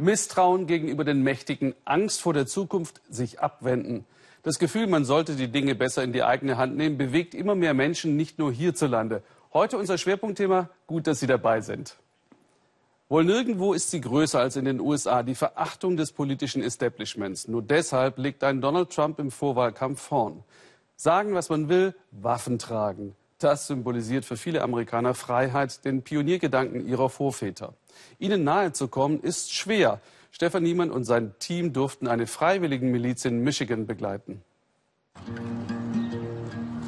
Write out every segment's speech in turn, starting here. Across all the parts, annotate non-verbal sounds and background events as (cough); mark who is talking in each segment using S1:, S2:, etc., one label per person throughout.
S1: Misstrauen gegenüber den Mächtigen, Angst vor der Zukunft, sich abwenden. Das Gefühl, man sollte die Dinge besser in die eigene Hand nehmen, bewegt immer mehr Menschen, nicht nur hierzulande. Heute unser Schwerpunktthema. Gut, dass Sie dabei sind. Wohl nirgendwo ist sie größer als in den USA, die Verachtung des politischen Establishments. Nur deshalb liegt ein Donald Trump im Vorwahlkampf vorn. Sagen, was man will, Waffen tragen. Das symbolisiert für viele Amerikaner Freiheit, den Pioniergedanken ihrer Vorväter. Ihnen nahezukommen ist schwer. Stefan Niemann und sein Team durften eine freiwilligen Miliz in Michigan begleiten.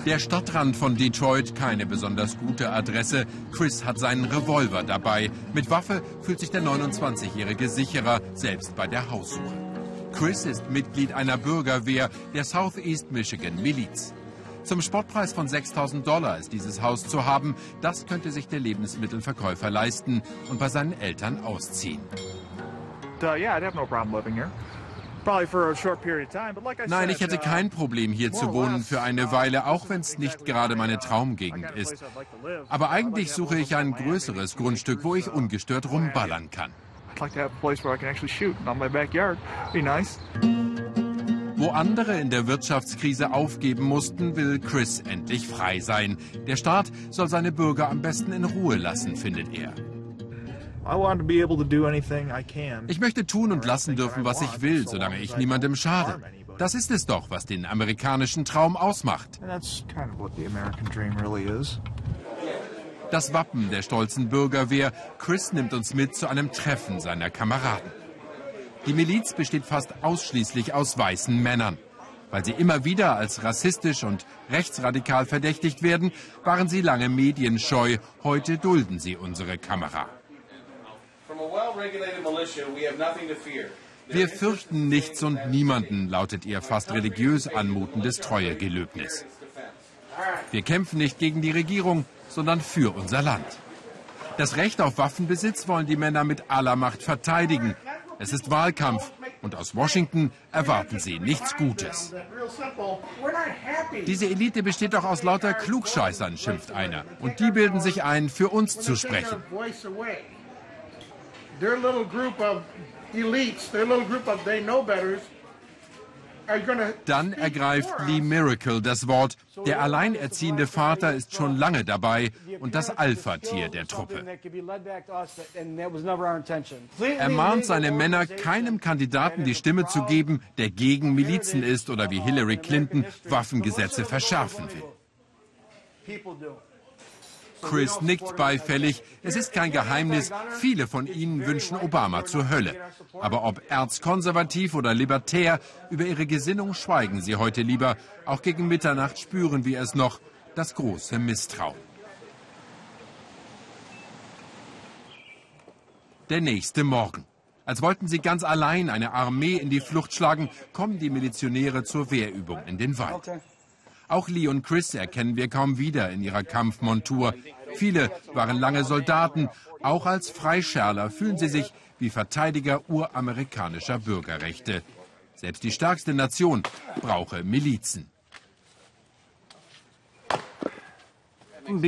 S2: Der Stadtrand von Detroit, keine besonders gute Adresse. Chris hat seinen Revolver dabei. Mit Waffe fühlt sich der 29-Jährige sicherer, selbst bei der Haussuche. Chris ist Mitglied einer Bürgerwehr der Southeast Michigan Miliz. Zum Spottpreis von 6000 Dollar ist dieses Haus zu haben. Das könnte sich der Lebensmittelverkäufer leisten und bei seinen Eltern ausziehen.
S3: Uh, I'd have.
S2: Nein, ich hätte kein Problem hier zu wohnen für eine uh, Weile, auch wenn es nicht gerade meine Traumgegend ist. Aber eigentlich suche ich ein größeres Grundstück, wo ich ungestört rumballern kann. Wo andere in der Wirtschaftskrise aufgeben mussten, will Chris endlich frei sein. Der Staat soll seine Bürger am besten in Ruhe lassen, findet er. Ich möchte tun und lassen dürfen, was ich will, solange ich niemandem schade. Das ist es doch, was den amerikanischen Traum ausmacht. Das Wappen der stolzen Bürgerwehr. Chris nimmt uns mit zu einem Treffen seiner Kameraden. Die Miliz besteht fast ausschließlich aus weißen Männern. Weil sie immer wieder als rassistisch und rechtsradikal verdächtigt werden, waren sie lange medienscheu. Heute dulden sie unsere Kamera. Wir fürchten nichts und niemanden, lautet ihr fast religiös anmutendes Treuegelöbnis. Wir kämpfen nicht gegen die Regierung, sondern für unser Land. Das Recht auf Waffenbesitz wollen die Männer mit aller Macht verteidigen. Es ist Wahlkampf und aus Washington erwarten sie nichts Gutes. Diese Elite besteht doch aus lauter Klugscheißern, schimpft einer. Und die bilden sich ein, für uns zu sprechen their little group of elites, their little group of they know betters, dann ergreift Lee Miracle das Wort. Der alleinerziehende Vater ist schon lange dabei und das Alpha-Tier der Truppe. Er mahnt seine Männer, keinem Kandidaten die Stimme zu geben, der gegen Milizen ist oder wie Hillary Clinton Waffengesetze verschärfen will. Chris nickt beifällig. Es ist kein Geheimnis, viele von ihnen wünschen Obama zur Hölle. Aber ob erzkonservativ oder libertär, über ihre Gesinnung schweigen sie heute lieber. Auch gegen Mitternacht spüren wir es noch, das große Misstrauen. Der nächste Morgen. Als wollten sie ganz allein eine Armee in die Flucht schlagen, kommen die Milizionäre zur Wehrübung in den Wald. Auch Lee und Chris erkennen wir kaum wieder in ihrer Kampfmontur. Viele waren lange Soldaten. Auch als Freischärler fühlen sie sich wie Verteidiger uramerikanischer Bürgerrechte. Selbst die stärkste Nation brauche Milizen. Uh,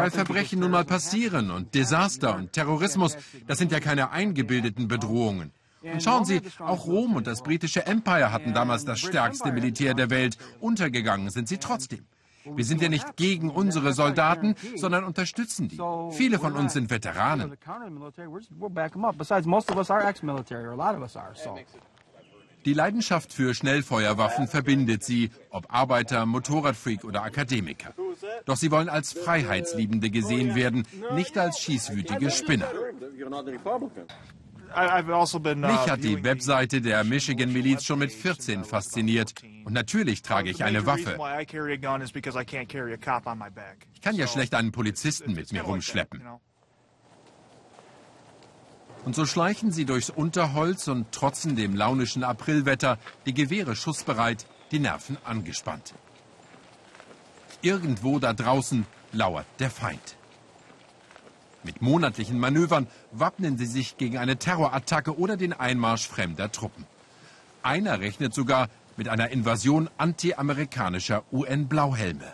S2: Weil Verbrechen nun mal passieren und Desaster und Terrorismus, das sind ja keine eingebildeten Bedrohungen. Und schauen Sie, auch Rom und das britische Empire hatten damals das stärkste Militär der Welt. Untergegangen sind sie trotzdem. Wir sind ja nicht gegen unsere Soldaten, sondern unterstützen die. Viele von uns sind Veteranen. Die Leidenschaft für Schnellfeuerwaffen verbindet sie, ob Arbeiter, Motorradfreak oder Akademiker. Doch sie wollen als Freiheitsliebende gesehen werden, nicht als schießwütige Spinner. Also Mich uh, hat die Webseite der Michigan Miliz schon mit 14 fasziniert. Und natürlich trage ich eine Waffe. Ich kann ja schlecht einen Polizisten mit mir rumschleppen. Und so schleichen sie durchs Unterholz und trotzen dem launischen Aprilwetter, die Gewehre schussbereit, die Nerven angespannt. Irgendwo da draußen lauert der Feind. Mit monatlichen Manövern wappnen sie sich gegen eine Terrorattacke oder den Einmarsch fremder Truppen. Einer rechnet sogar mit einer Invasion anti-amerikanischer UN-Blauhelme.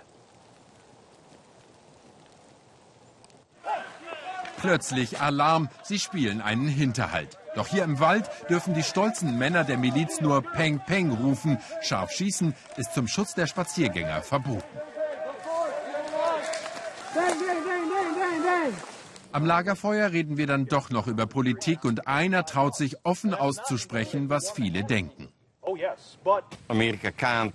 S2: Plötzlich Alarm, sie spielen einen Hinterhalt. Doch hier im Wald dürfen die stolzen Männer der Miliz nur Peng Peng rufen. Scharf schießen ist zum Schutz der Spaziergänger verboten. Am Lagerfeuer reden wir dann doch noch über Politik und einer traut sich offen auszusprechen, was viele denken.
S4: Amerika can't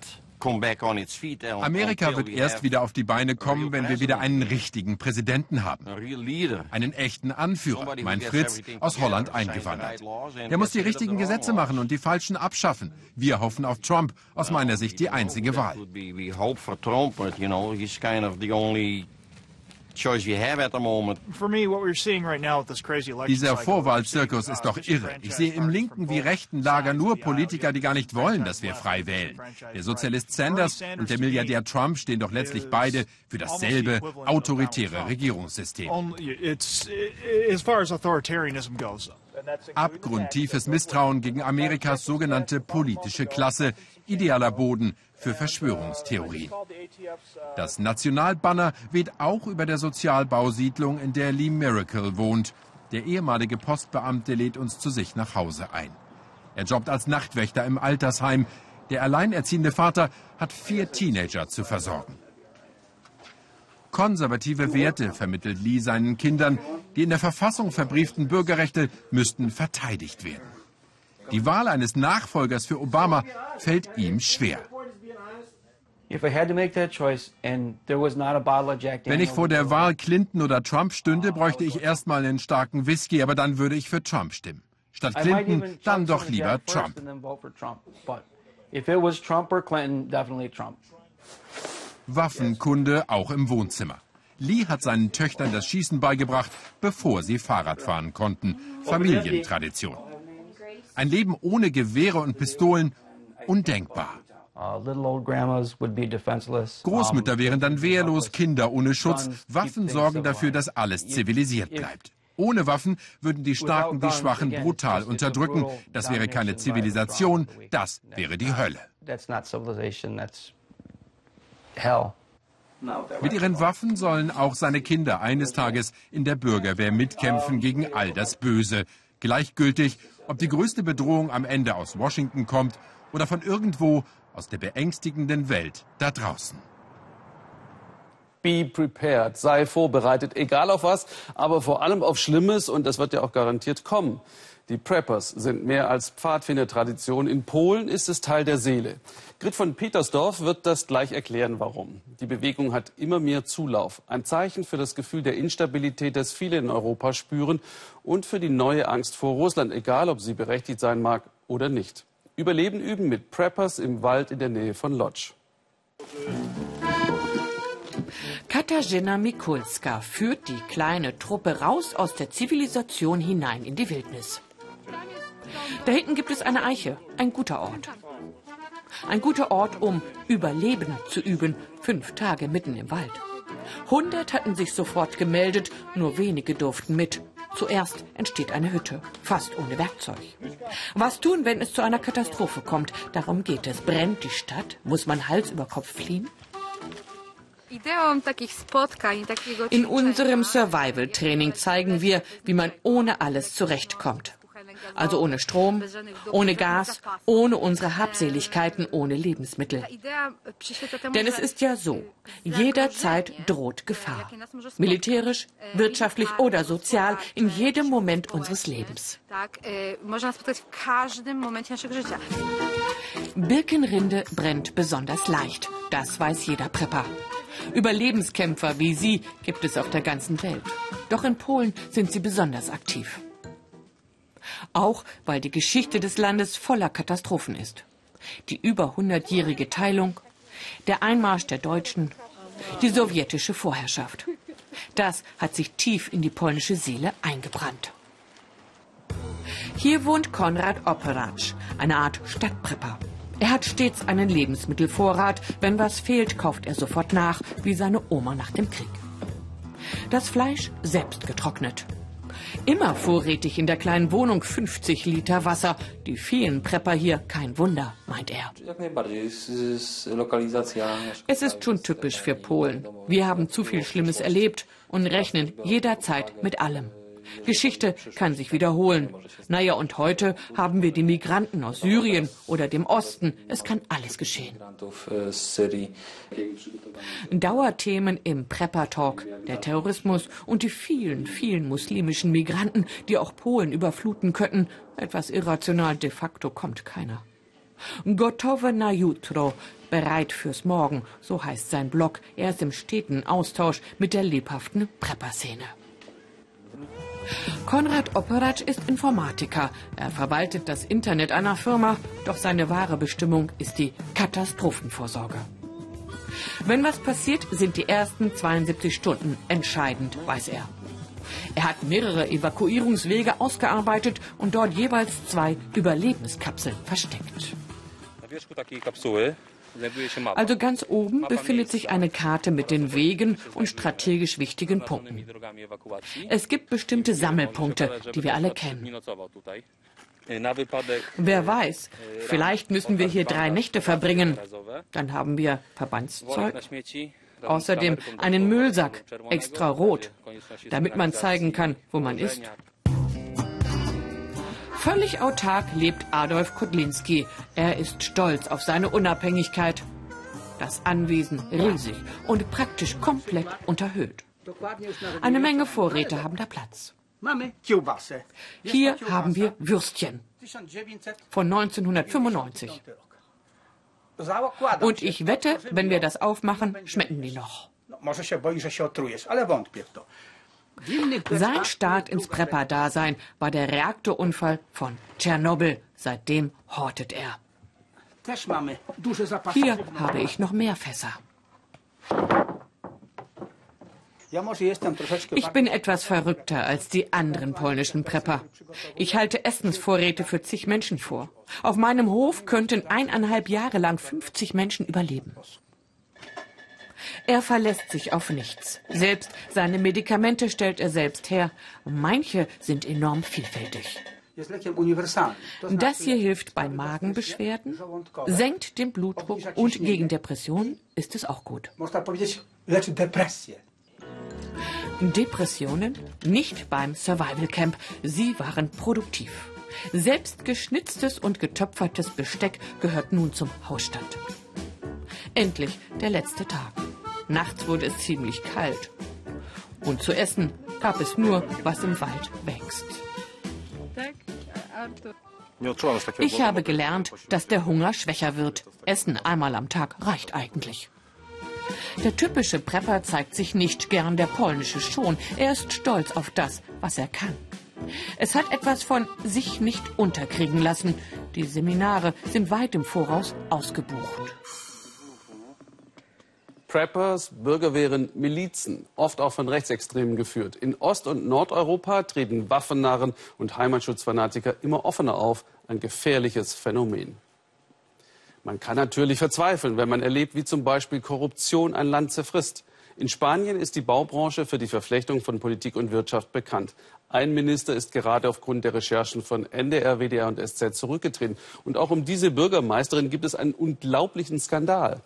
S2: Amerika wird erst wieder auf die Beine kommen, wenn wir wieder einen richtigen Präsidenten haben. Einen echten Anführer, mein Fritz, aus Holland eingewandert. Der muss die richtigen Gesetze machen und die falschen abschaffen. Wir hoffen auf Trump, aus meiner Sicht die einzige Wahl.
S3: Dieser
S2: Vorwahlzirkus ist doch irre. Ich sehe im linken wie rechten Lager nur Politiker, die gar nicht wollen, dass wir frei wählen. Der Sozialist Sanders und der Milliardär Trump stehen doch letztlich beide für dasselbe autoritäre Regierungssystem. Abgrundtiefes Misstrauen gegen Amerikas sogenannte politische Klasse, idealer Boden für Verschwörungstheorien. Das Nationalbanner weht auch über der Sozialbausiedlung, in der Lee Miracle wohnt. Der ehemalige Postbeamte lädt uns zu sich nach Hause ein. Er jobbt als Nachtwächter im Altersheim. Der alleinerziehende Vater hat vier Teenager zu versorgen. Konservative Werte vermittelt Lee seinen Kindern. Die in der Verfassung verbrieften Bürgerrechte müssten verteidigt werden. Die Wahl eines Nachfolgers für Obama fällt ihm schwer. Wenn ich vor der Wahl Clinton oder Trump stünde, bräuchte ich erstmal einen starken Whisky, aber dann würde ich für Trump stimmen. Statt Clinton dann doch lieber Trump. Waffenkunde auch im Wohnzimmer. Lee hat seinen Töchtern das Schießen beigebracht, bevor sie Fahrrad fahren konnten. Familientradition. Ein Leben ohne Gewehre und Pistolen undenkbar. Uh, Großmütter wären dann wehrlos, Kinder ohne Schutz. Waffen sorgen dafür, dass alles zivilisiert bleibt. Ohne Waffen würden die Starken die Schwachen brutal unterdrücken. Das wäre keine Zivilisation, das wäre die Hölle. Mit ihren Waffen sollen auch seine Kinder eines Tages in der Bürgerwehr mitkämpfen gegen all das Böse. Gleichgültig, ob die größte Bedrohung am Ende aus Washington kommt oder von irgendwo aus der beängstigenden Welt da draußen.
S1: Be prepared, sei vorbereitet, egal auf was, aber vor allem auf Schlimmes und das wird ja auch garantiert kommen. Die Preppers sind mehr als Pfadfindertradition. In Polen ist es Teil der Seele. Grit von Petersdorf wird das gleich erklären, warum. Die Bewegung hat immer mehr Zulauf. Ein Zeichen für das Gefühl der Instabilität, das viele in Europa spüren und für die neue Angst vor Russland, egal ob sie berechtigt sein mag oder nicht. Überleben üben mit Preppers im Wald in der Nähe von Lodz.
S5: Katarzyna Mikulska führt die kleine Truppe raus aus der Zivilisation hinein in die Wildnis. Da hinten gibt es eine Eiche, ein guter Ort. Ein guter Ort, um Überleben zu üben, fünf Tage mitten im Wald. Hundert hatten sich sofort gemeldet, nur wenige durften mit. Zuerst entsteht eine Hütte, fast ohne Werkzeug. Was tun, wenn es zu einer Katastrophe kommt? Darum geht es. Brennt die Stadt? Muss man Hals über Kopf fliehen? In unserem Survival-Training zeigen wir, wie man ohne alles zurechtkommt. Also ohne Strom, ohne Gas, ohne unsere Habseligkeiten, ohne Lebensmittel. Denn es ist ja so, jederzeit droht Gefahr. Militärisch, wirtschaftlich oder sozial, in jedem Moment unseres Lebens. Birkenrinde brennt besonders leicht. Das weiß jeder Prepper. Überlebenskämpfer wie sie gibt es auf der ganzen Welt. Doch in Polen sind sie besonders aktiv. Auch weil die Geschichte des Landes voller Katastrophen ist. Die über hundertjährige Teilung, der Einmarsch der Deutschen, die sowjetische Vorherrschaft. Das hat sich tief in die polnische Seele eingebrannt. Hier wohnt Konrad Operatsch, eine Art Stadtprepper. Er hat stets einen Lebensmittelvorrat. Wenn was fehlt, kauft er sofort nach, wie seine Oma nach dem Krieg. Das Fleisch selbst getrocknet. Immer vorrätig in der kleinen Wohnung 50 Liter Wasser. Die vielen Prepper hier, kein Wunder, meint er. Es ist schon typisch für Polen. Wir haben zu viel Schlimmes erlebt und rechnen jederzeit mit allem. Geschichte kann sich wiederholen. Naja, und heute haben wir die Migranten aus Syrien oder dem Osten. Es kann alles geschehen. Dauerthemen im Prepper-Talk, der Terrorismus und die vielen, vielen muslimischen Migranten, die auch Polen überfluten könnten. Etwas irrational de facto kommt keiner. Gotowe na jutro, bereit fürs Morgen, so heißt sein Blog. Er ist im steten Austausch mit der lebhaften Prepper-Szene. Konrad Operac ist Informatiker. Er verwaltet das Internet einer Firma, doch seine wahre Bestimmung ist die Katastrophenvorsorge. Wenn was passiert, sind die ersten 72 Stunden entscheidend, weiß er. Er hat mehrere Evakuierungswege ausgearbeitet und dort jeweils zwei Überlebenskapseln versteckt. Also ganz oben befindet sich eine Karte mit den Wegen und strategisch wichtigen Punkten. Es gibt bestimmte Sammelpunkte, die wir alle kennen. Wer weiß, vielleicht müssen wir hier drei Nächte verbringen. Dann haben wir Verbandszeug, außerdem einen Müllsack, extra rot, damit man zeigen kann, wo man ist. Völlig autark lebt Adolf Kudlinski. Er ist stolz auf seine Unabhängigkeit. Das Anwesen riesig und praktisch komplett unterhöht. Eine Menge Vorräte haben da Platz. Hier haben wir Würstchen von 1995. Und ich wette, wenn wir das aufmachen, schmecken die noch. Sein Start ins Prepper-Dasein war der Reaktorunfall von Tschernobyl. Seitdem hortet er. Hier habe ich noch mehr Fässer. Ich bin etwas verrückter als die anderen polnischen Prepper. Ich halte Essensvorräte für zig Menschen vor. Auf meinem Hof könnten eineinhalb Jahre lang 50 Menschen überleben. Er verlässt sich auf nichts. Selbst seine Medikamente stellt er selbst her. Manche sind enorm vielfältig. Das hier hilft bei Magenbeschwerden, senkt den Blutdruck und gegen Depressionen ist es auch gut. Depressionen nicht beim Survival Camp. Sie waren produktiv. Selbst geschnitztes und getöpfertes Besteck gehört nun zum Hausstand. Endlich der letzte Tag. Nachts wurde es ziemlich kalt. Und zu essen gab es nur, was im Wald wächst. Ich habe gelernt, dass der Hunger schwächer wird. Essen einmal am Tag reicht eigentlich. Der typische Prepper zeigt sich nicht gern, der polnische schon. Er ist stolz auf das, was er kann. Es hat etwas von sich nicht unterkriegen lassen. Die Seminare sind weit im Voraus ausgebucht.
S1: Preppers, Bürgerwehren, Milizen, oft auch von Rechtsextremen geführt. In Ost- und Nordeuropa treten Waffennarren und Heimatschutzfanatiker immer offener auf. Ein gefährliches Phänomen. Man kann natürlich verzweifeln, wenn man erlebt, wie zum Beispiel Korruption ein Land zerfrisst. In Spanien ist die Baubranche für die Verflechtung von Politik und Wirtschaft bekannt. Ein Minister ist gerade aufgrund der Recherchen von NDR, WDR und SZ zurückgetreten. Und auch um diese Bürgermeisterin gibt es einen unglaublichen Skandal.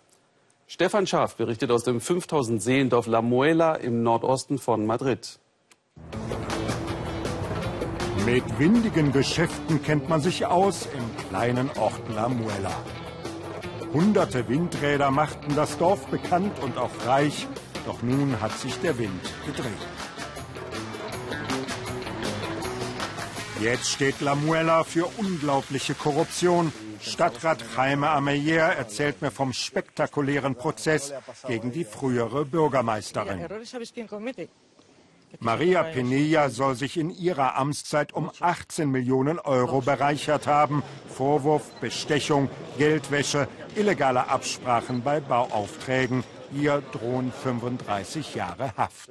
S1: Stefan Schaaf berichtet aus dem 5000 Seelendorf La Muela im Nordosten von Madrid.
S6: Mit windigen Geschäften kennt man sich aus im kleinen Ort La Muela. Hunderte Windräder machten das Dorf bekannt und auch reich, doch nun hat sich der Wind gedreht. Jetzt steht La Muela für unglaubliche Korruption. Stadtrat Jaime Ameyer erzählt mir vom spektakulären Prozess gegen die frühere Bürgermeisterin. Maria Pinilla soll sich in ihrer Amtszeit um 18 Millionen Euro bereichert haben. Vorwurf Bestechung, Geldwäsche, illegale Absprachen bei Bauaufträgen. Ihr drohen 35 Jahre Haft.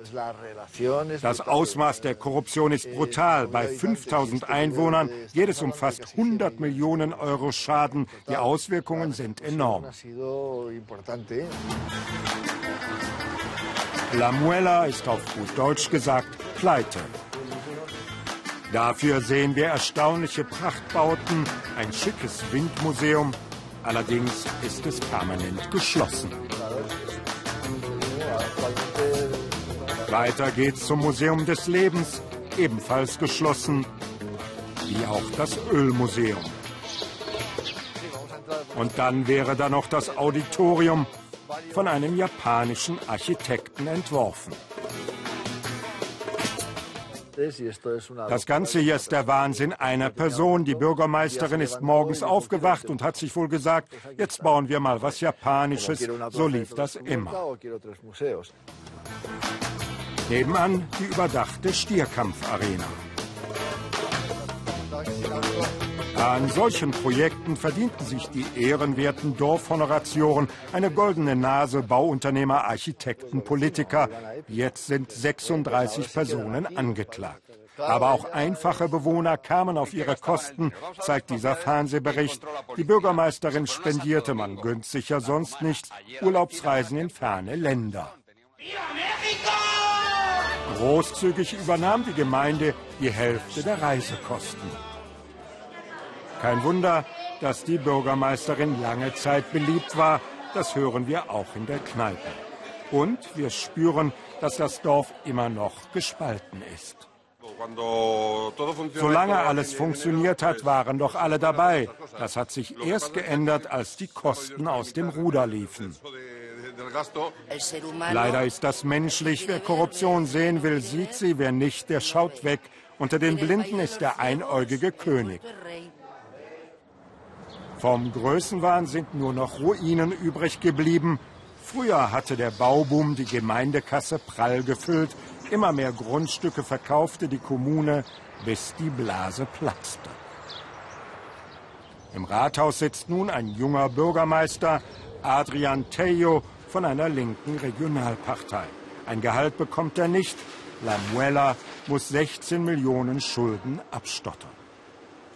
S6: Das Ausmaß der Korruption ist brutal. Bei 5000 Einwohnern geht es um fast 100 Millionen Euro Schaden. Die Auswirkungen sind enorm. La Muela ist auf gut Deutsch gesagt pleite. Dafür sehen wir erstaunliche Prachtbauten, ein schickes Windmuseum. Allerdings ist es permanent geschlossen. Weiter geht's zum Museum des Lebens, ebenfalls geschlossen, wie auch das Ölmuseum. Und dann wäre da noch das Auditorium, von einem japanischen Architekten entworfen. Das Ganze hier ist der Wahnsinn einer Person. Die Bürgermeisterin ist morgens aufgewacht und hat sich wohl gesagt, jetzt bauen wir mal was Japanisches. So lief das immer. Nebenan die überdachte Stierkampfarena. An solchen Projekten verdienten sich die ehrenwerten Dorfhonorationen eine goldene Nase Bauunternehmer, Architekten, Politiker. Jetzt sind 36 Personen angeklagt. Aber auch einfache Bewohner kamen auf ihre Kosten, zeigt dieser Fernsehbericht. Die Bürgermeisterin spendierte, man ja sonst nichts, Urlaubsreisen in ferne Länder. Großzügig übernahm die Gemeinde die Hälfte der Reisekosten. Kein Wunder, dass die Bürgermeisterin lange Zeit beliebt war. Das hören wir auch in der Kneipe. Und wir spüren, dass das Dorf immer noch gespalten ist. Solange alles funktioniert hat, waren doch alle dabei. Das hat sich erst geändert, als die Kosten aus dem Ruder liefen. Leider ist das menschlich. Wer Korruption sehen will, sieht sie. Wer nicht, der schaut weg. Unter den Blinden ist der einäugige König. Vom Größenwahn sind nur noch Ruinen übrig geblieben. Früher hatte der Bauboom die Gemeindekasse prall gefüllt. Immer mehr Grundstücke verkaufte die Kommune, bis die Blase platzte. Im Rathaus sitzt nun ein junger Bürgermeister, Adrian Tejo, von einer linken Regionalpartei. Ein Gehalt bekommt er nicht. La Muela muss 16 Millionen Schulden abstottern.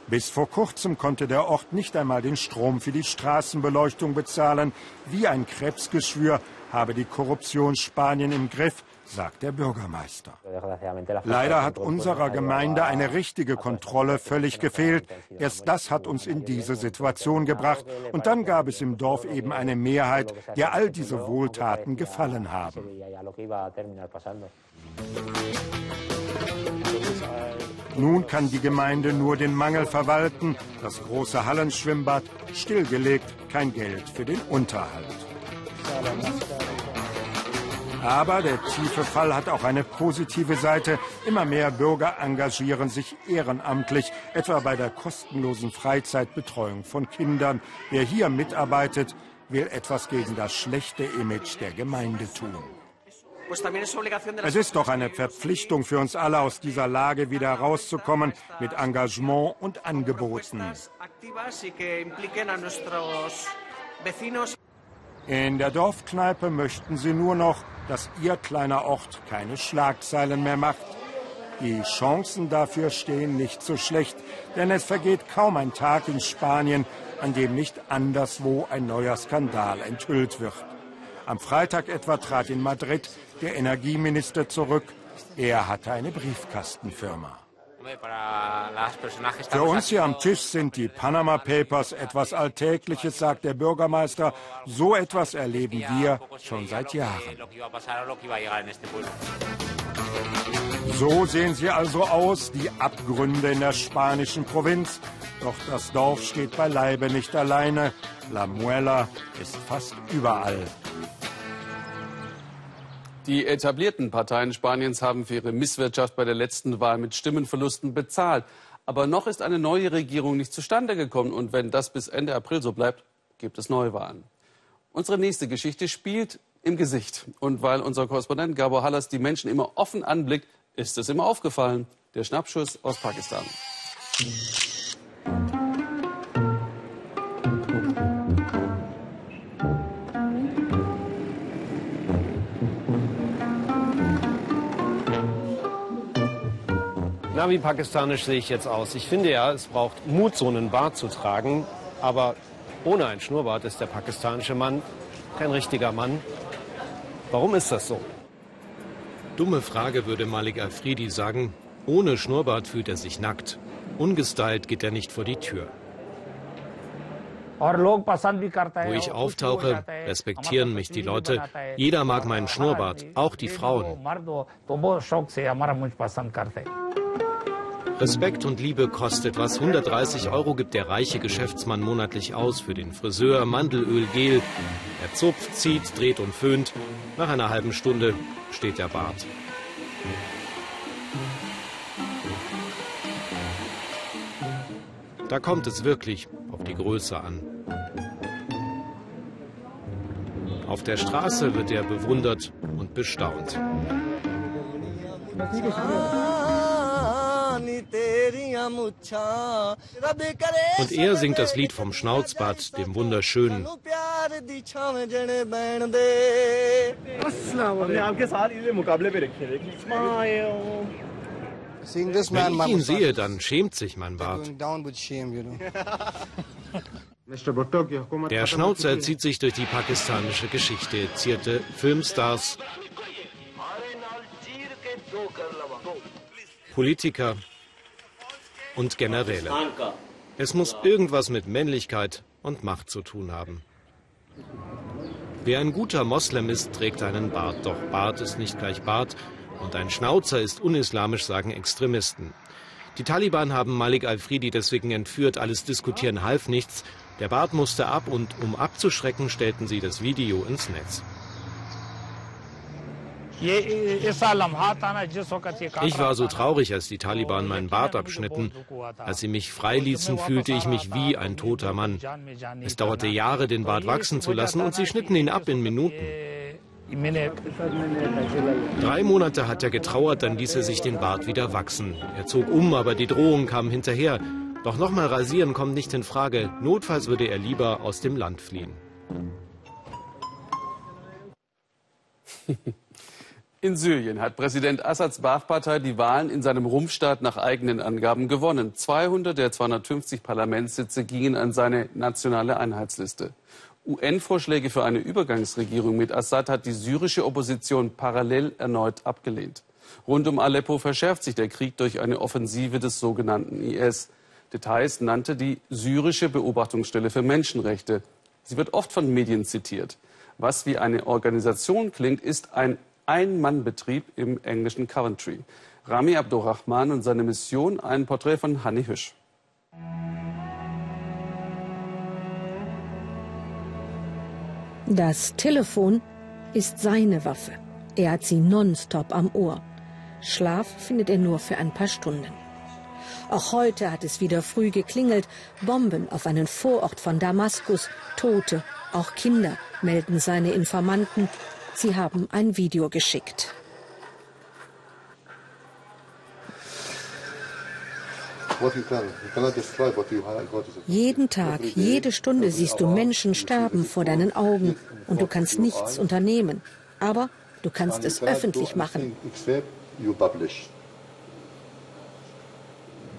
S6: Bis vor kurzem konnte der Ort nicht einmal den Strom für die Straßenbeleuchtung bezahlen. Wie ein Krebsgeschwür habe die Korruption Spanien im Griff, sagt der Bürgermeister. Leider hat unserer Gemeinde eine richtige Kontrolle völlig gefehlt. Erst das hat uns in diese Situation gebracht. Und dann gab es im Dorf eben eine Mehrheit, der all diese Wohltaten gefallen haben. Nun kann die Gemeinde nur den Mangel verwalten. Das große Hallenschwimmbad stillgelegt, kein Geld für den Unterhalt. Aber der tiefe Fall hat auch eine positive Seite. Immer mehr Bürger engagieren sich ehrenamtlich, etwa bei der kostenlosen Freizeitbetreuung von Kindern. Wer hier mitarbeitet, will etwas gegen das schlechte Image der Gemeinde tun. Es ist doch eine Verpflichtung für uns alle, aus dieser Lage wieder herauszukommen mit Engagement und Angeboten. In der Dorfkneipe möchten sie nur noch, dass ihr kleiner Ort keine Schlagzeilen mehr macht. Die Chancen dafür stehen nicht so schlecht, denn es vergeht kaum ein Tag in Spanien, an dem nicht anderswo ein neuer Skandal enthüllt wird. Am Freitag etwa trat in Madrid der Energieminister zurück. Er hatte eine Briefkastenfirma. Für uns hier am Tisch sind die Panama Papers etwas Alltägliches, sagt der Bürgermeister. So etwas erleben wir schon seit Jahren. So sehen sie also aus, die Abgründe in der spanischen Provinz. Doch das Dorf steht beileibe nicht alleine. La Muela ist fast überall.
S1: Die etablierten Parteien Spaniens haben für ihre Misswirtschaft bei der letzten Wahl mit Stimmenverlusten bezahlt. Aber noch ist eine neue Regierung nicht zustande gekommen. Und wenn das bis Ende April so bleibt, gibt es Neuwahlen. Unsere nächste Geschichte spielt im Gesicht. Und weil unser Korrespondent Gabor Hallas die Menschen immer offen anblickt, ist es immer aufgefallen. Der Schnappschuss aus Pakistan.
S7: Na, wie pakistanisch sehe ich jetzt aus? Ich finde ja, es braucht Mut, so einen Bart zu tragen. Aber ohne ein Schnurrbart ist der pakistanische Mann kein richtiger Mann. Warum ist das so?
S8: Dumme Frage, würde Malik Afridi sagen.
S7: Ohne Schnurrbart fühlt er sich nackt. Ungestylt geht er nicht vor die Tür. Wo ich auftauche, respektieren mich die Leute. Jeder mag meinen Schnurrbart, auch die Frauen. Respekt und Liebe kostet was. 130 Euro gibt der reiche Geschäftsmann monatlich aus für den Friseur, Mandelöl, Gel. Er zupft, zieht, dreht und föhnt. Nach einer halben Stunde steht der Bart. Da kommt es wirklich auf die Größe an. Auf der Straße wird er bewundert und bestaunt. Und er singt das Lied vom Schnauzbart, dem Wunderschönen. Wenn ich ihn sehe, dann schämt sich mein Bart. (laughs) Der Schnauzer zieht sich durch die pakistanische Geschichte, zierte Filmstars, Politiker und Generäle. Es muss irgendwas mit Männlichkeit und Macht zu tun haben. Wer ein guter Moslem ist, trägt einen Bart. Doch Bart ist nicht gleich Bart und ein Schnauzer ist unislamisch, sagen Extremisten. Die Taliban haben Malik al-Fridi deswegen entführt. Alles Diskutieren half nichts. Der Bart musste ab und um abzuschrecken, stellten sie das Video ins Netz. Ich war so traurig, als die Taliban meinen Bart abschnitten. Als sie mich freiließen, fühlte ich mich wie ein toter Mann. Es dauerte Jahre, den Bart wachsen zu lassen, und sie schnitten ihn ab in Minuten. Drei Monate hat er getrauert, dann ließ er sich den Bart wieder wachsen. Er zog um, aber die Drohung kam hinterher. Doch nochmal rasieren kommt nicht in Frage. Notfalls würde er lieber aus dem Land fliehen. (laughs)
S1: In Syrien hat Präsident Assads Baath-Partei die Wahlen in seinem Rumpfstaat nach eigenen Angaben gewonnen. 200 der 250 Parlamentssitze gingen an seine nationale Einheitsliste. UN-Vorschläge für eine Übergangsregierung mit Assad hat die syrische Opposition parallel erneut abgelehnt. Rund um Aleppo verschärft sich der Krieg durch eine Offensive des sogenannten IS. Details nannte die syrische Beobachtungsstelle für Menschenrechte. Sie wird oft von Medien zitiert. Was wie eine Organisation klingt, ist ein ein-Mann-Betrieb im englischen Coventry. Rami Abdurrahman und seine Mission, ein Porträt von Hanni Hüsch.
S8: Das Telefon ist seine Waffe. Er hat sie nonstop am Ohr. Schlaf findet er nur für ein paar Stunden. Auch heute hat es wieder früh geklingelt. Bomben auf einen Vorort von Damaskus. Tote, auch Kinder, melden seine Informanten. Sie haben ein Video geschickt. Jeden Tag, jede Stunde siehst du Menschen sterben vor deinen Augen und du kannst nichts unternehmen. Aber du kannst es öffentlich machen.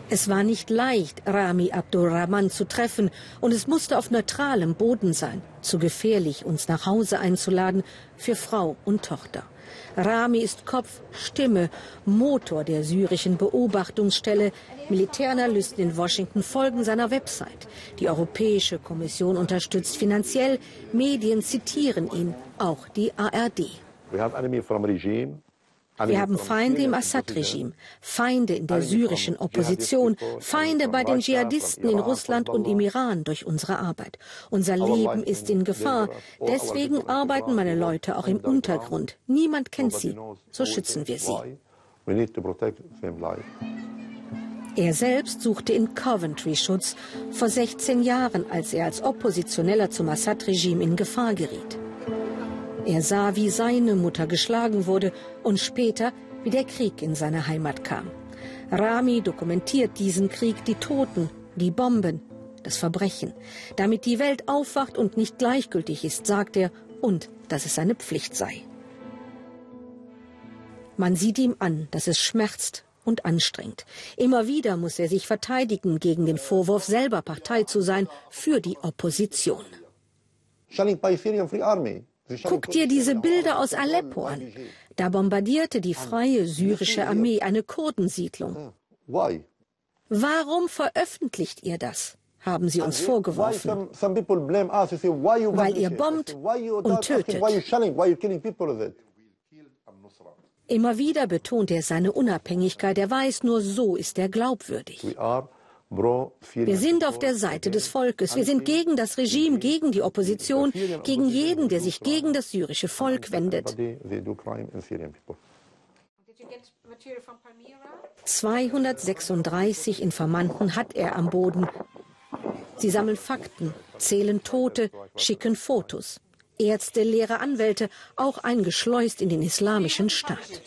S8: Es war nicht leicht, Rami Abdurrahman zu treffen, und es musste auf neutralem Boden sein. Zu gefährlich, uns nach Hause einzuladen für Frau und Tochter. Rami ist Kopf, Stimme, Motor der syrischen Beobachtungsstelle. Militäranalysten in Washington folgen seiner Website. Die Europäische Kommission unterstützt finanziell. Medien zitieren ihn, auch die ARD. We have enemy from regime wir haben Feinde im Assad-Regime, Feinde in der syrischen Opposition, Feinde bei den Dschihadisten in Russland und im Iran durch unsere Arbeit. Unser Leben ist in Gefahr. Deswegen arbeiten meine Leute auch im Untergrund. Niemand kennt sie. So schützen wir sie. Er selbst suchte in Coventry Schutz vor 16 Jahren, als er als Oppositioneller zum Assad-Regime in Gefahr geriet. Er sah, wie seine Mutter geschlagen wurde und später, wie der Krieg in seine Heimat kam. Rami dokumentiert diesen Krieg, die Toten, die Bomben, das Verbrechen, damit die Welt aufwacht und nicht gleichgültig ist, sagt er, und dass es seine Pflicht sei. Man sieht ihm an, dass es schmerzt und anstrengt. Immer wieder muss er sich verteidigen gegen den Vorwurf, selber Partei zu sein für die Opposition.
S9: Guck dir diese Bilder aus Aleppo an.
S8: Da bombardierte die freie syrische Armee eine Kurdensiedlung. Warum veröffentlicht ihr das? haben sie uns vorgeworfen. Weil ihr bombt und tötet. Immer wieder betont er seine Unabhängigkeit. Er weiß, nur so ist er glaubwürdig. Wir sind auf der Seite des Volkes. Wir sind gegen das Regime, gegen die Opposition, gegen jeden, der sich gegen das syrische Volk wendet. 236 Informanten hat er am Boden. Sie sammeln Fakten, zählen Tote, schicken Fotos. Ärzte, Lehrer, Anwälte, auch eingeschleust in den islamischen Staat.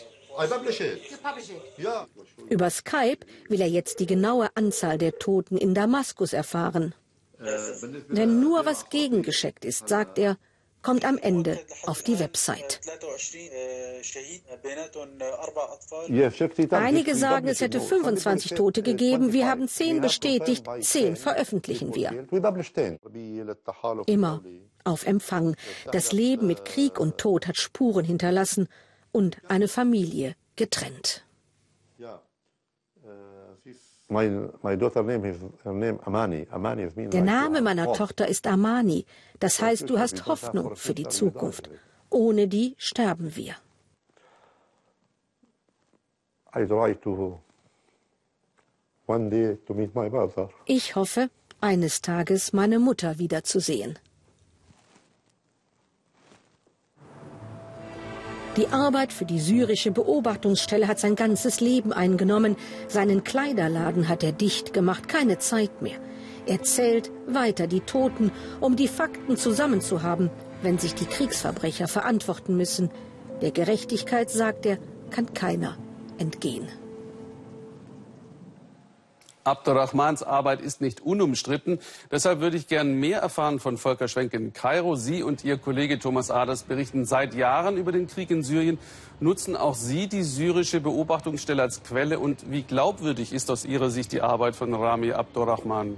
S8: Über Skype will er jetzt die genaue Anzahl der Toten in Damaskus erfahren. Denn nur was gegengescheckt ist, sagt er, kommt am Ende auf die Website. Einige sagen, es hätte 25 Tote gegeben. Wir haben 10 bestätigt, 10 veröffentlichen wir. Immer auf Empfang. Das Leben mit Krieg und Tod hat Spuren hinterlassen und eine Familie getrennt. Der Name meiner Tochter ist Amani. Das heißt, du hast Hoffnung für die Zukunft. Ohne die sterben wir. Ich hoffe, eines Tages meine Mutter wiederzusehen. Die Arbeit für die syrische Beobachtungsstelle hat sein ganzes Leben eingenommen. Seinen Kleiderladen hat er dicht gemacht, keine Zeit mehr. Er zählt weiter die Toten, um die Fakten zusammenzuhaben, wenn sich die Kriegsverbrecher verantworten müssen. Der Gerechtigkeit, sagt er, kann keiner entgehen.
S1: Abdurrahmans Arbeit ist nicht unumstritten. Deshalb würde ich gern mehr erfahren von Volker Schwenk in Kairo. Sie und Ihr Kollege Thomas Aders berichten seit Jahren über den Krieg in Syrien. Nutzen auch Sie die syrische Beobachtungsstelle als Quelle? Und wie glaubwürdig ist aus Ihrer Sicht die Arbeit von Rami Abdurrahman?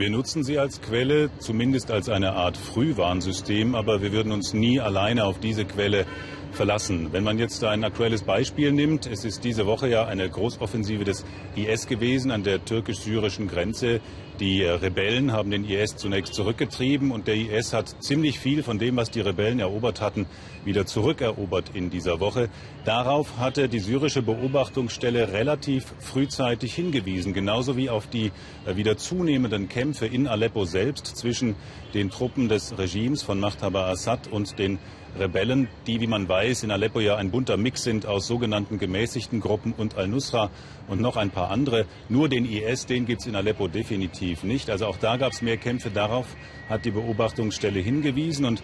S9: Wir nutzen sie als Quelle, zumindest als eine Art Frühwarnsystem, aber wir würden uns nie alleine auf diese Quelle verlassen. Wenn man jetzt ein aktuelles Beispiel nimmt, es ist diese Woche ja eine Großoffensive des IS gewesen an der türkisch-syrischen Grenze. Die Rebellen haben den IS zunächst zurückgetrieben und der IS hat ziemlich viel von dem, was die Rebellen erobert hatten, wieder zurückerobert in dieser Woche. Darauf hatte die syrische Beobachtungsstelle relativ frühzeitig hingewiesen, genauso wie auf die äh, wieder zunehmenden Kämpfe in Aleppo selbst zwischen den Truppen des Regimes von Machthaber Assad und den Rebellen, die, wie man weiß, in Aleppo ja ein bunter Mix sind aus sogenannten gemäßigten Gruppen und Al-Nusra und noch ein paar andere. Nur den IS, den gibt es in Aleppo definitiv nicht. Also auch da gab es mehr Kämpfe. Darauf hat die Beobachtungsstelle hingewiesen. Und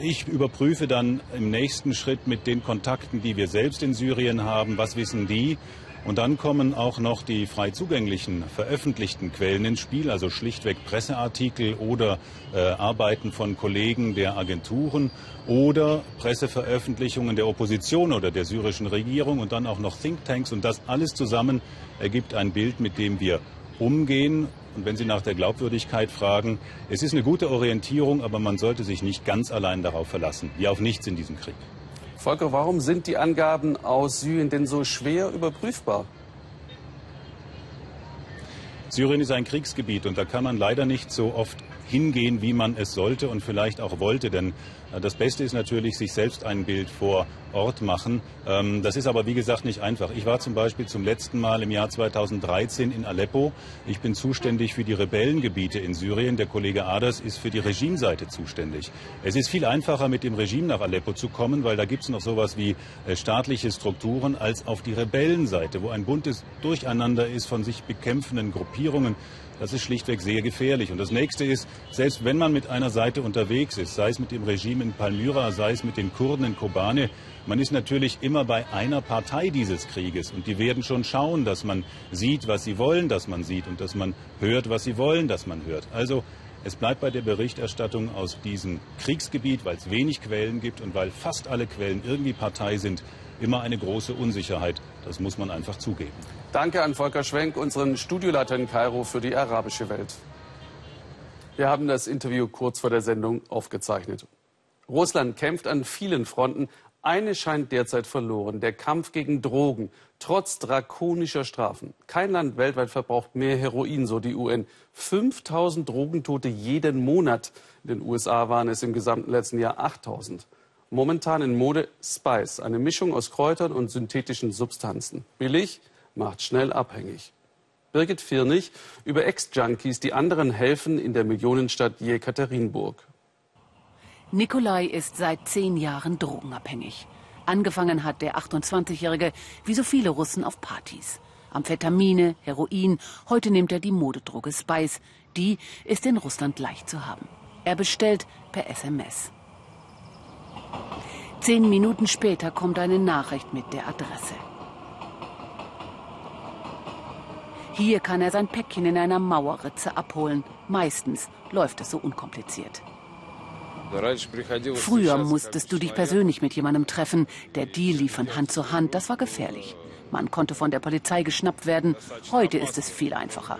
S9: ich überprüfe dann im nächsten Schritt mit den Kontakten, die wir selbst in Syrien haben, was wissen die und dann kommen auch noch die frei zugänglichen, veröffentlichten Quellen ins Spiel, also schlichtweg Presseartikel oder äh, Arbeiten von Kollegen der Agenturen oder Presseveröffentlichungen der Opposition oder der syrischen Regierung und dann auch noch Thinktanks. Und das alles zusammen ergibt ein Bild, mit dem wir umgehen. Und wenn Sie nach der Glaubwürdigkeit fragen, es ist eine gute Orientierung, aber man sollte sich nicht ganz allein darauf verlassen, wie auf nichts in diesem Krieg.
S1: Volker, warum sind die Angaben aus Syrien denn so schwer überprüfbar?
S9: Syrien ist ein Kriegsgebiet und da kann man leider nicht so oft hingehen, wie man es sollte und vielleicht auch wollte. Denn das Beste ist natürlich, sich selbst ein Bild vor Ort machen. Ähm, das ist aber, wie gesagt, nicht einfach. Ich war zum Beispiel zum letzten Mal im Jahr 2013 in Aleppo. Ich bin zuständig für die Rebellengebiete in Syrien. Der Kollege Aders ist für die Regimeseite zuständig. Es ist viel einfacher, mit dem Regime nach Aleppo zu kommen, weil da gibt es noch sowas wie äh, staatliche Strukturen, als auf die Rebellenseite, wo ein buntes Durcheinander ist von sich bekämpfenden Gruppierungen. Das ist schlichtweg sehr gefährlich. Und das nächste ist, selbst wenn man mit einer Seite unterwegs ist, sei es mit dem Regime in Palmyra, sei es mit den Kurden in Kobane, man ist natürlich immer bei einer Partei dieses Krieges. Und die werden schon schauen, dass man sieht, was sie wollen, dass man sieht und dass man hört, was sie wollen, dass man hört. Also es bleibt bei der Berichterstattung aus diesem Kriegsgebiet, weil es wenig Quellen gibt und weil fast alle Quellen irgendwie Partei sind, immer eine große Unsicherheit. Das muss man einfach zugeben.
S1: Danke an Volker Schwenk, unseren Studioleiter in Kairo für die arabische Welt. Wir haben das Interview kurz vor der Sendung aufgezeichnet. Russland kämpft an vielen Fronten. Eine scheint derzeit verloren, der Kampf gegen Drogen, trotz drakonischer Strafen. Kein Land weltweit verbraucht mehr Heroin, so die UN. 5000 Drogentote jeden Monat. In den USA waren es im gesamten letzten Jahr 8000. Momentan in Mode Spice, eine Mischung aus Kräutern und synthetischen Substanzen. Billig, macht schnell abhängig. Birgit Firnig über Ex-Junkies, die anderen helfen in der Millionenstadt Jekaterinburg.
S10: Nikolai ist seit zehn Jahren drogenabhängig. Angefangen hat der 28-Jährige wie so viele Russen auf Partys. Amphetamine, Heroin, heute nimmt er die Modedroge Spice. Die ist in Russland leicht zu haben. Er bestellt per SMS. Zehn Minuten später kommt eine Nachricht mit der Adresse. Hier kann er sein Päckchen in einer Mauerritze abholen. Meistens läuft es so unkompliziert. Früher musstest du dich persönlich mit jemandem treffen. Der Deal lief von Hand zu Hand. Das war gefährlich. Man konnte von der Polizei geschnappt werden. Heute ist es viel einfacher.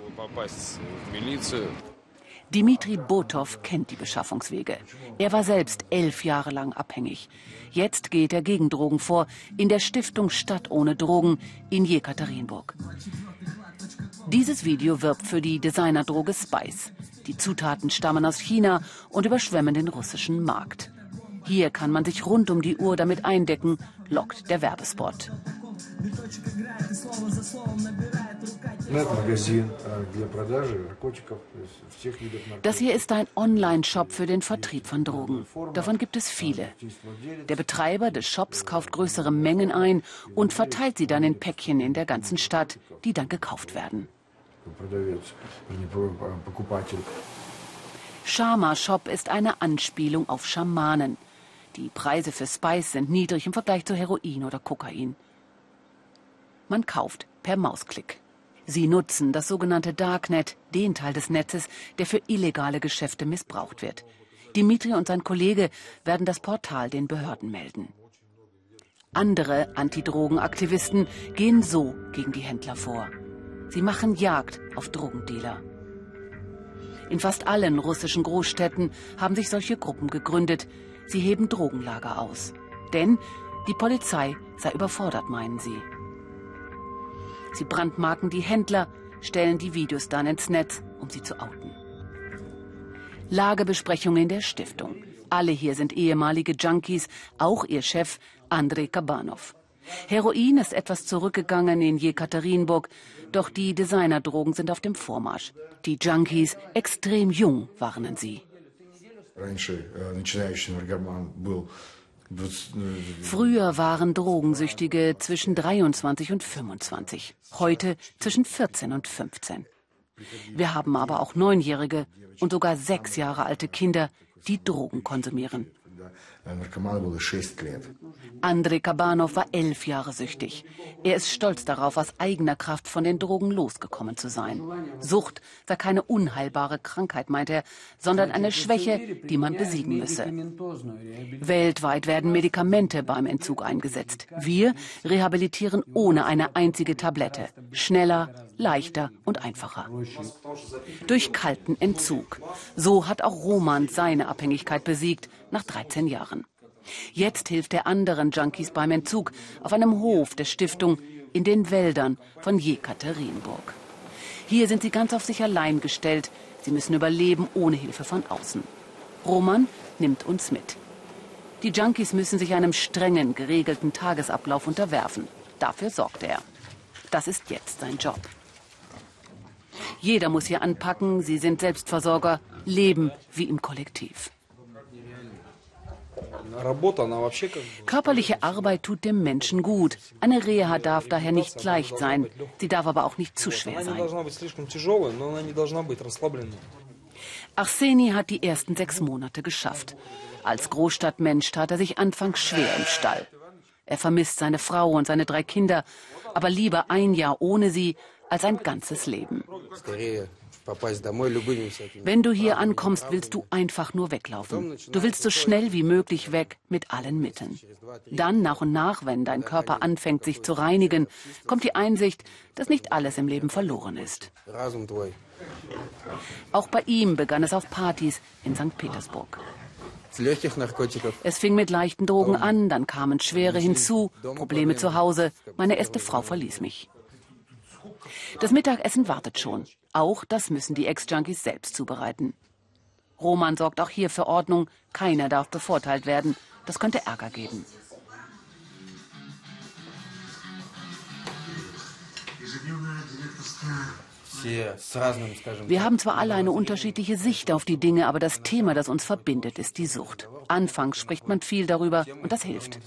S10: Dimitri Botov kennt die Beschaffungswege. Er war selbst elf Jahre lang abhängig. Jetzt geht er gegen Drogen vor in der Stiftung Stadt ohne Drogen in Jekaterinburg. Dieses Video wirbt für die Designerdroge Spice. Die Zutaten stammen aus China und überschwemmen den russischen Markt. Hier kann man sich rund um die Uhr damit eindecken, lockt der Werbespot. Das hier ist ein Online-Shop für den Vertrieb von Drogen. Davon gibt es viele. Der Betreiber des Shops kauft größere Mengen ein und verteilt sie dann in Päckchen in der ganzen Stadt, die dann gekauft werden. Shama Shop ist eine Anspielung auf Schamanen. Die Preise für Spice sind niedrig im Vergleich zu Heroin oder Kokain. Man kauft per Mausklick. Sie nutzen das sogenannte Darknet, den Teil des Netzes, der für illegale Geschäfte missbraucht wird. Dimitri und sein Kollege werden das Portal den Behörden melden. Andere Antidrogenaktivisten gehen so gegen die Händler vor. Sie machen Jagd auf Drogendealer. In fast allen russischen Großstädten haben sich solche Gruppen gegründet. Sie heben Drogenlager aus. Denn die Polizei sei überfordert, meinen sie. Sie brandmarken die Händler, stellen die Videos dann ins Netz, um sie zu outen. Lagebesprechung in der Stiftung. Alle hier sind ehemalige Junkies, auch ihr Chef Andrei Kabanov. Heroin ist etwas zurückgegangen in Jekaterinburg, doch die Designerdrogen sind auf dem Vormarsch. Die Junkies extrem jung, warnen sie. Früher waren Drogensüchtige zwischen 23 und 25, heute zwischen 14 und 15. Wir haben aber auch Neunjährige und sogar sechs Jahre alte Kinder, die Drogen konsumieren. Andrei Kabanov war elf Jahre süchtig. Er ist stolz darauf, aus eigener Kraft von den Drogen losgekommen zu sein. Sucht sei keine unheilbare Krankheit, meint er, sondern eine Schwäche, die man besiegen müsse. Weltweit werden Medikamente beim Entzug eingesetzt. Wir rehabilitieren ohne eine einzige Tablette. Schneller, leichter und einfacher. Durch kalten Entzug. So hat auch Roman seine Abhängigkeit besiegt nach 13 Jahren. Jetzt hilft er anderen Junkies beim Entzug auf einem Hof der Stiftung in den Wäldern von Jekaterinburg. Hier sind sie ganz auf sich allein gestellt. Sie müssen überleben ohne Hilfe von außen. Roman nimmt uns mit. Die Junkies müssen sich einem strengen, geregelten Tagesablauf unterwerfen. Dafür sorgt er. Das ist jetzt sein Job. Jeder muss hier anpacken, sie sind Selbstversorger, leben wie im Kollektiv. Körperliche Arbeit tut dem Menschen gut. Eine Reha darf daher nicht leicht sein. Sie darf aber auch nicht zu schwer sein. Arseni hat die ersten sechs Monate geschafft. Als Großstadtmensch tat er sich anfangs schwer im Stall. Er vermisst seine Frau und seine drei Kinder, aber lieber ein Jahr ohne sie als ein ganzes Leben. Wenn du hier ankommst, willst du einfach nur weglaufen. Du willst so schnell wie möglich weg mit allen Mitteln. Dann nach und nach, wenn dein Körper anfängt, sich zu reinigen, kommt die Einsicht, dass nicht alles im Leben verloren ist. Auch bei ihm begann es auf Partys in St. Petersburg. Es fing mit leichten Drogen an, dann kamen schwere hinzu, Probleme zu Hause. Meine erste Frau verließ mich. Das Mittagessen wartet schon. Auch das müssen die Ex-Junkies selbst zubereiten. Roman sorgt auch hier für Ordnung. Keiner darf bevorteilt werden. Das könnte Ärger geben. Wir haben zwar alle eine unterschiedliche Sicht auf die Dinge, aber das Thema, das uns verbindet, ist die Sucht. Anfangs spricht man viel darüber und das hilft.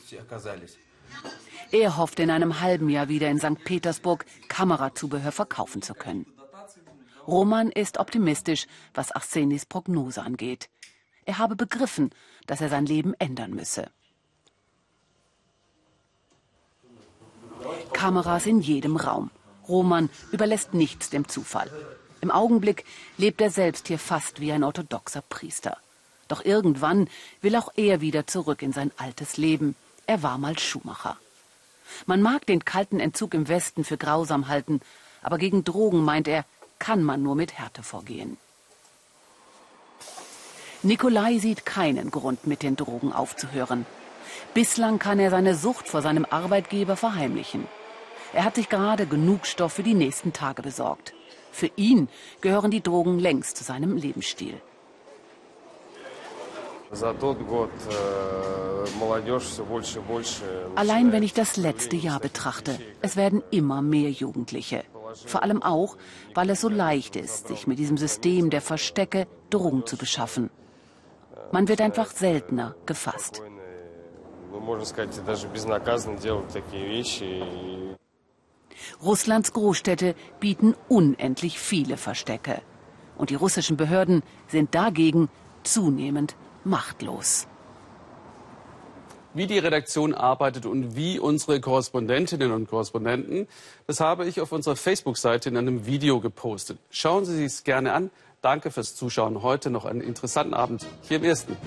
S10: Er hofft in einem halben Jahr wieder in St. Petersburg Kamerazubehör verkaufen zu können. Roman ist optimistisch, was Arsenis Prognose angeht. Er habe begriffen, dass er sein Leben ändern müsse. Kameras in jedem Raum. Roman überlässt nichts dem Zufall. Im Augenblick lebt er selbst hier fast wie ein orthodoxer Priester. Doch irgendwann will auch er wieder zurück in sein altes Leben. Er war mal Schuhmacher. Man mag den kalten Entzug im Westen für grausam halten, aber gegen Drogen, meint er, kann man nur mit Härte vorgehen. Nikolai sieht keinen Grund, mit den Drogen aufzuhören. Bislang kann er seine Sucht vor seinem Arbeitgeber verheimlichen. Er hat sich gerade genug Stoff für die nächsten Tage besorgt. Für ihn gehören die Drogen längst zu seinem Lebensstil. Allein wenn ich das letzte Jahr betrachte, es werden immer mehr Jugendliche. Vor allem auch, weil es so leicht ist, sich mit diesem System der Verstecke Drogen zu beschaffen. Man wird einfach seltener gefasst. Russlands Großstädte bieten unendlich viele Verstecke. Und die russischen Behörden sind dagegen zunehmend machtlos
S1: wie die Redaktion arbeitet und wie unsere Korrespondentinnen und Korrespondenten. Das habe ich auf unserer Facebook-Seite in einem Video gepostet. Schauen Sie sich's gerne an. Danke fürs Zuschauen. Heute noch einen interessanten Abend hier im Ersten.